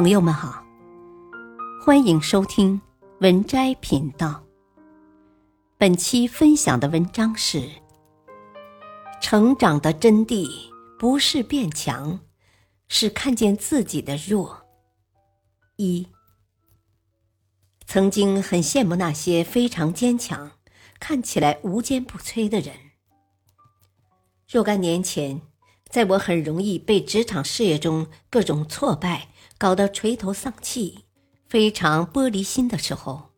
朋友们好，欢迎收听文摘频道。本期分享的文章是：成长的真谛不是变强，是看见自己的弱。一，曾经很羡慕那些非常坚强、看起来无坚不摧的人。若干年前。在我很容易被职场事业中各种挫败搞得垂头丧气、非常玻璃心的时候，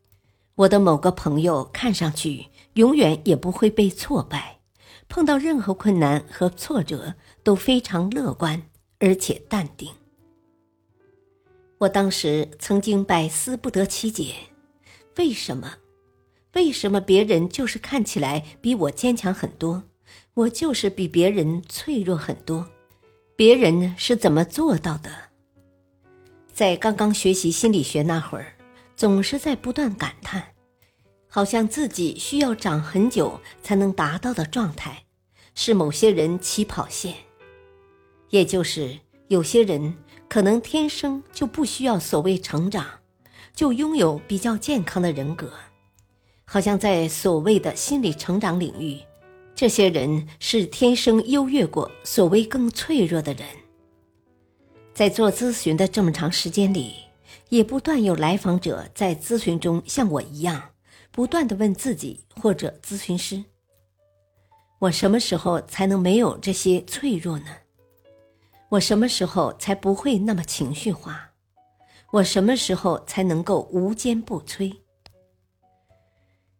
我的某个朋友看上去永远也不会被挫败，碰到任何困难和挫折都非常乐观而且淡定。我当时曾经百思不得其解：为什么？为什么别人就是看起来比我坚强很多？我就是比别人脆弱很多，别人是怎么做到的？在刚刚学习心理学那会儿，总是在不断感叹，好像自己需要长很久才能达到的状态，是某些人起跑线，也就是有些人可能天生就不需要所谓成长，就拥有比较健康的人格，好像在所谓的心理成长领域。这些人是天生优越过所谓更脆弱的人。在做咨询的这么长时间里，也不断有来访者在咨询中像我一样，不断的问自己或者咨询师：“我什么时候才能没有这些脆弱呢？我什么时候才不会那么情绪化？我什么时候才能够无坚不摧？”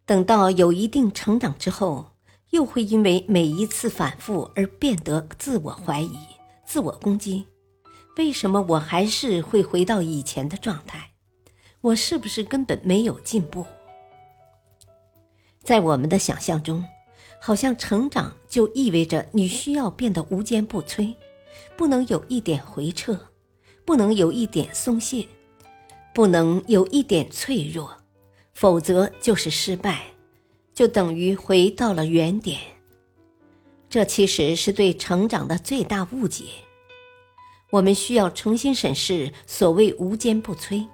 等到有一定成长之后。又会因为每一次反复而变得自我怀疑、自我攻击。为什么我还是会回到以前的状态？我是不是根本没有进步？在我们的想象中，好像成长就意味着你需要变得无坚不摧，不能有一点回撤，不能有一点松懈，不能有一点脆弱，否则就是失败。就等于回到了原点，这其实是对成长的最大误解。我们需要重新审视所谓“无坚不摧”，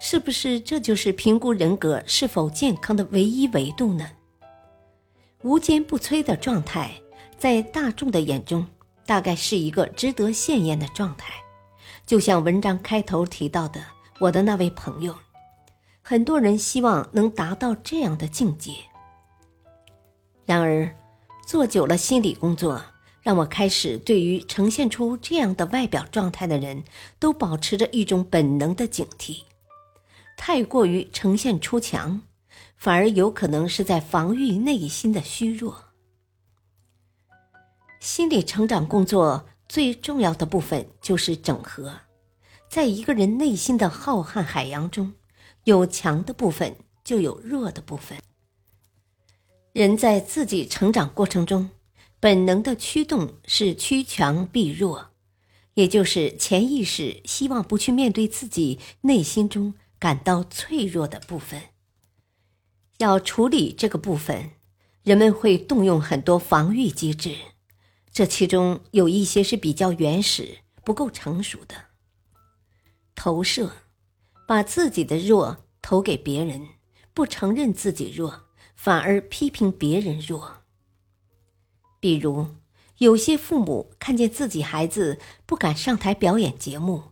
是不是这就是评估人格是否健康的唯一维度呢？无坚不摧的状态，在大众的眼中，大概是一个值得羡艳的状态。就像文章开头提到的，我的那位朋友，很多人希望能达到这样的境界。然而，做久了心理工作，让我开始对于呈现出这样的外表状态的人，都保持着一种本能的警惕。太过于呈现出强，反而有可能是在防御内心的虚弱。心理成长工作最重要的部分就是整合，在一个人内心的浩瀚海洋中，有强的部分，就有弱的部分。人在自己成长过程中，本能的驱动是趋强避弱，也就是潜意识希望不去面对自己内心中感到脆弱的部分。要处理这个部分，人们会动用很多防御机制，这其中有一些是比较原始、不够成熟的。投射，把自己的弱投给别人，不承认自己弱。反而批评别人弱。比如，有些父母看见自己孩子不敢上台表演节目，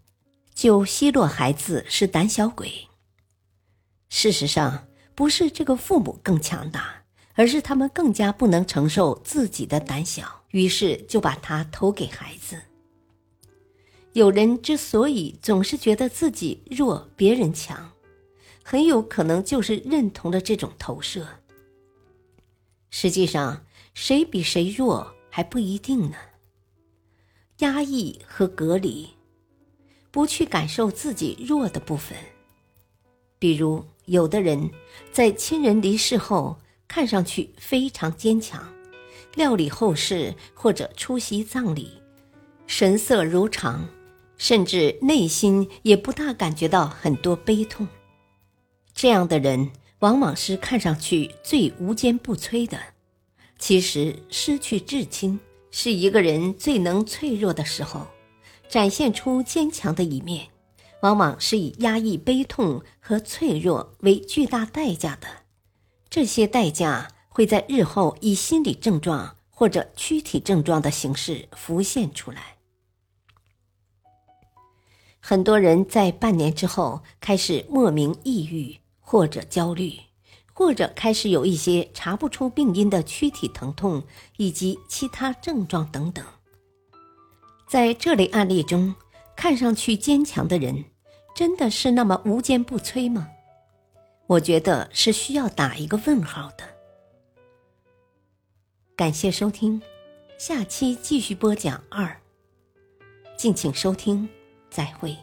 就奚落孩子是胆小鬼。事实上，不是这个父母更强大，而是他们更加不能承受自己的胆小，于是就把他投给孩子。有人之所以总是觉得自己弱，别人强，很有可能就是认同了这种投射。实际上，谁比谁弱还不一定呢。压抑和隔离，不去感受自己弱的部分。比如，有的人在亲人离世后，看上去非常坚强，料理后事或者出席葬礼，神色如常，甚至内心也不大感觉到很多悲痛。这样的人。往往是看上去最无坚不摧的，其实失去至亲是一个人最能脆弱的时候，展现出坚强的一面，往往是以压抑悲痛和脆弱为巨大代价的，这些代价会在日后以心理症状或者躯体症状的形式浮现出来。很多人在半年之后开始莫名抑郁，或者焦虑，或者开始有一些查不出病因的躯体疼痛以及其他症状等等。在这类案例中，看上去坚强的人，真的是那么无坚不摧吗？我觉得是需要打一个问号的。感谢收听，下期继续播讲二。敬请收听，再会。